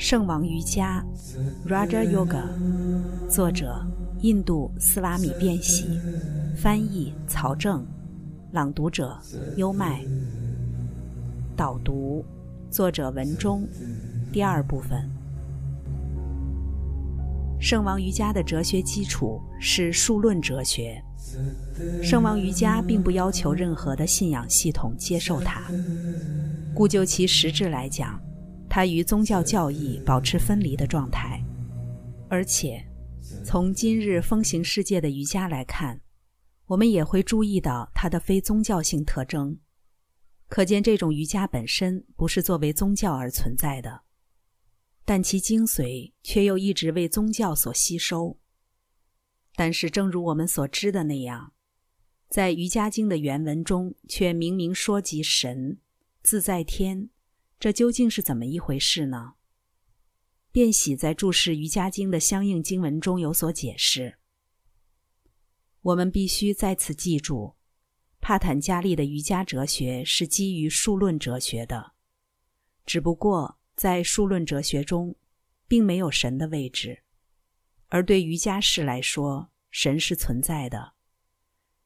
圣王瑜伽 （Raja Yoga），作者印度斯瓦米·变喜，翻译曹正，朗读者优麦。导读，作者文中，第二部分。圣王瑜伽的哲学基础是数论哲学。圣王瑜伽并不要求任何的信仰系统接受它，故就其实质来讲。它与宗教教义保持分离的状态，而且从今日风行世界的瑜伽来看，我们也会注意到它的非宗教性特征。可见这种瑜伽本身不是作为宗教而存在的，但其精髓却又一直为宗教所吸收。但是，正如我们所知的那样，在《瑜伽经》的原文中却明明说及神自在天。这究竟是怎么一回事呢？卞喜在注释《瑜伽经》的相应经文中有所解释。我们必须再次记住，帕坦加利的瑜伽哲学是基于数论哲学的，只不过在数论哲学中，并没有神的位置，而对瑜伽士来说，神是存在的。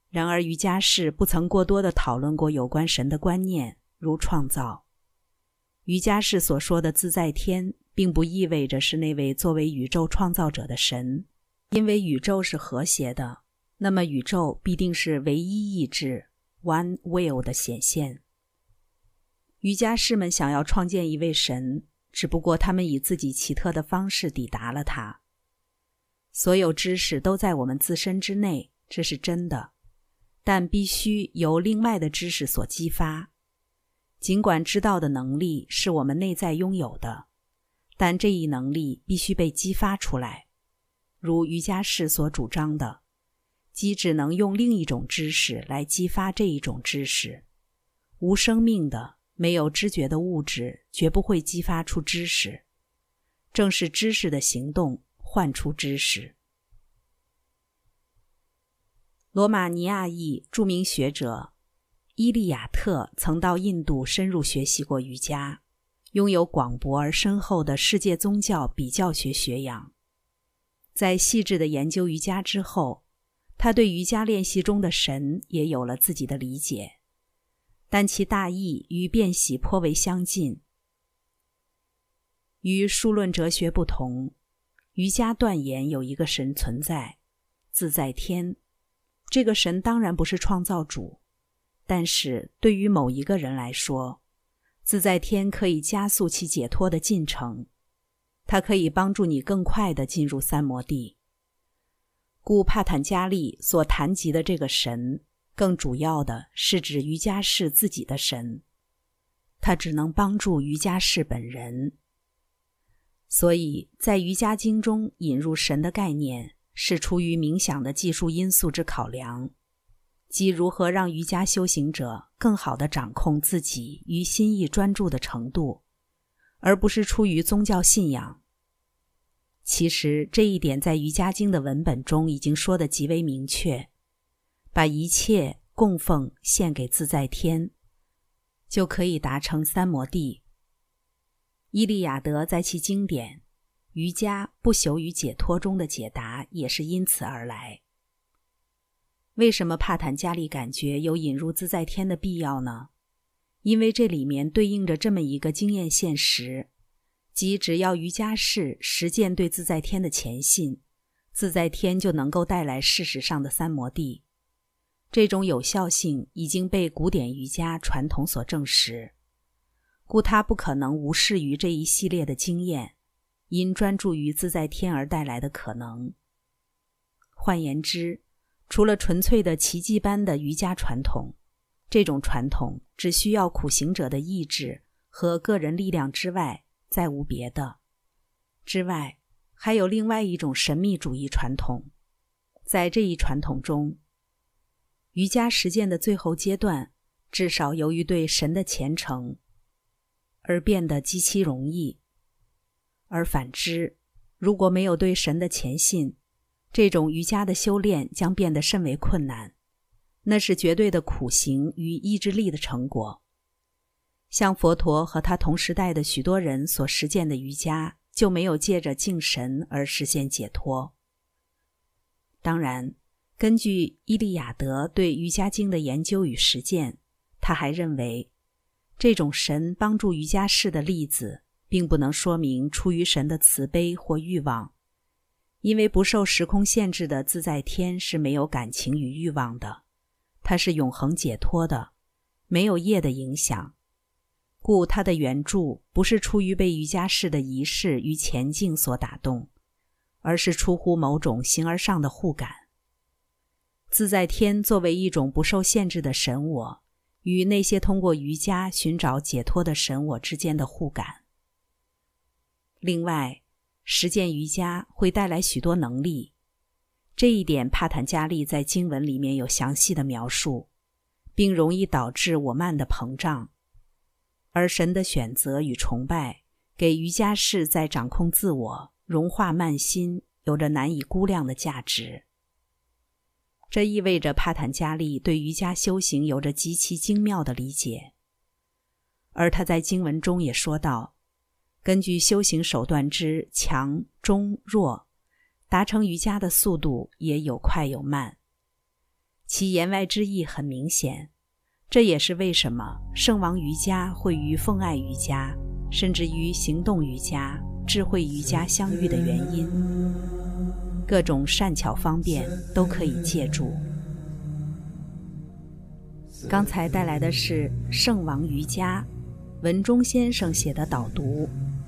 然而，瑜伽士不曾过多的讨论过有关神的观念，如创造。瑜伽士所说的自在天，并不意味着是那位作为宇宙创造者的神，因为宇宙是和谐的，那么宇宙必定是唯一意志 （One Will） 的显现。瑜伽士们想要创建一位神，只不过他们以自己奇特的方式抵达了他。所有知识都在我们自身之内，这是真的，但必须由另外的知识所激发。尽管知道的能力是我们内在拥有的，但这一能力必须被激发出来。如瑜伽士所主张的，即只能用另一种知识来激发这一种知识。无生命的、没有知觉的物质绝不会激发出知识。正是知识的行动唤出知识。罗马尼亚裔著名学者。伊利亚特曾到印度深入学习过瑜伽，拥有广博而深厚的世界宗教比较学学养。在细致的研究瑜伽之后，他对瑜伽练习中的神也有了自己的理解，但其大意与辨喜颇为相近。与数论哲学不同，瑜伽断言有一个神存在，自在天。这个神当然不是创造主。但是对于某一个人来说，自在天可以加速其解脱的进程，它可以帮助你更快地进入三摩地。故帕坦加利所谈及的这个神，更主要的是指瑜伽士自己的神，他只能帮助瑜伽士本人。所以在瑜伽经中引入神的概念，是出于冥想的技术因素之考量。即如何让瑜伽修行者更好地掌控自己与心意专注的程度，而不是出于宗教信仰。其实这一点在瑜伽经的文本中已经说得极为明确：把一切供奉献给自在天，就可以达成三摩地。伊利亚德在其经典《瑜伽不朽与解脱》中的解答也是因此而来。为什么帕坦加利感觉有引入自在天的必要呢？因为这里面对应着这么一个经验现实，即只要瑜伽士实践对自在天的虔信，自在天就能够带来事实上的三摩地。这种有效性已经被古典瑜伽传统所证实，故他不可能无视于这一系列的经验，因专注于自在天而带来的可能。换言之。除了纯粹的奇迹般的瑜伽传统，这种传统只需要苦行者的意志和个人力量之外，再无别的。之外，还有另外一种神秘主义传统，在这一传统中，瑜伽实践的最后阶段，至少由于对神的虔诚，而变得极其容易；而反之，如果没有对神的虔信，这种瑜伽的修炼将变得甚为困难，那是绝对的苦行与意志力的成果。像佛陀和他同时代的许多人所实践的瑜伽，就没有借着敬神而实现解脱。当然，根据伊利亚德对瑜伽经的研究与实践，他还认为，这种神帮助瑜伽士的例子，并不能说明出于神的慈悲或欲望，因为不受时空限制的自在天是没有感情与欲望的，它是永恒解脱的，没有业的影响。故他的原著不是出于被瑜伽士的仪式与前进所打动，而是出乎某种形而上的互感。自在天作为一种不受限制的神我，与那些通过瑜伽寻找解脱的神我之间的互感。另外，实践瑜伽会带来许多能力，这一点帕坦加利在经文里面有详细的描述，并容易导致我慢的膨胀。而神的选择与崇拜，给瑜伽士在掌控自我、融化慢心，有着难以估量的价值。这意味着帕坦加利对瑜伽修行有着极其精妙的理解。而他在经文中也说道：“根据修行手段之强、中、弱，达成瑜伽的速度也有快有慢。”其言外之意很明显。这也是为什么圣王瑜伽会与奉爱瑜伽，甚至于行动瑜伽、智慧瑜伽相遇的原因。各种善巧方便都可以借助。刚才带来的是圣王瑜伽，文中先生写的导读，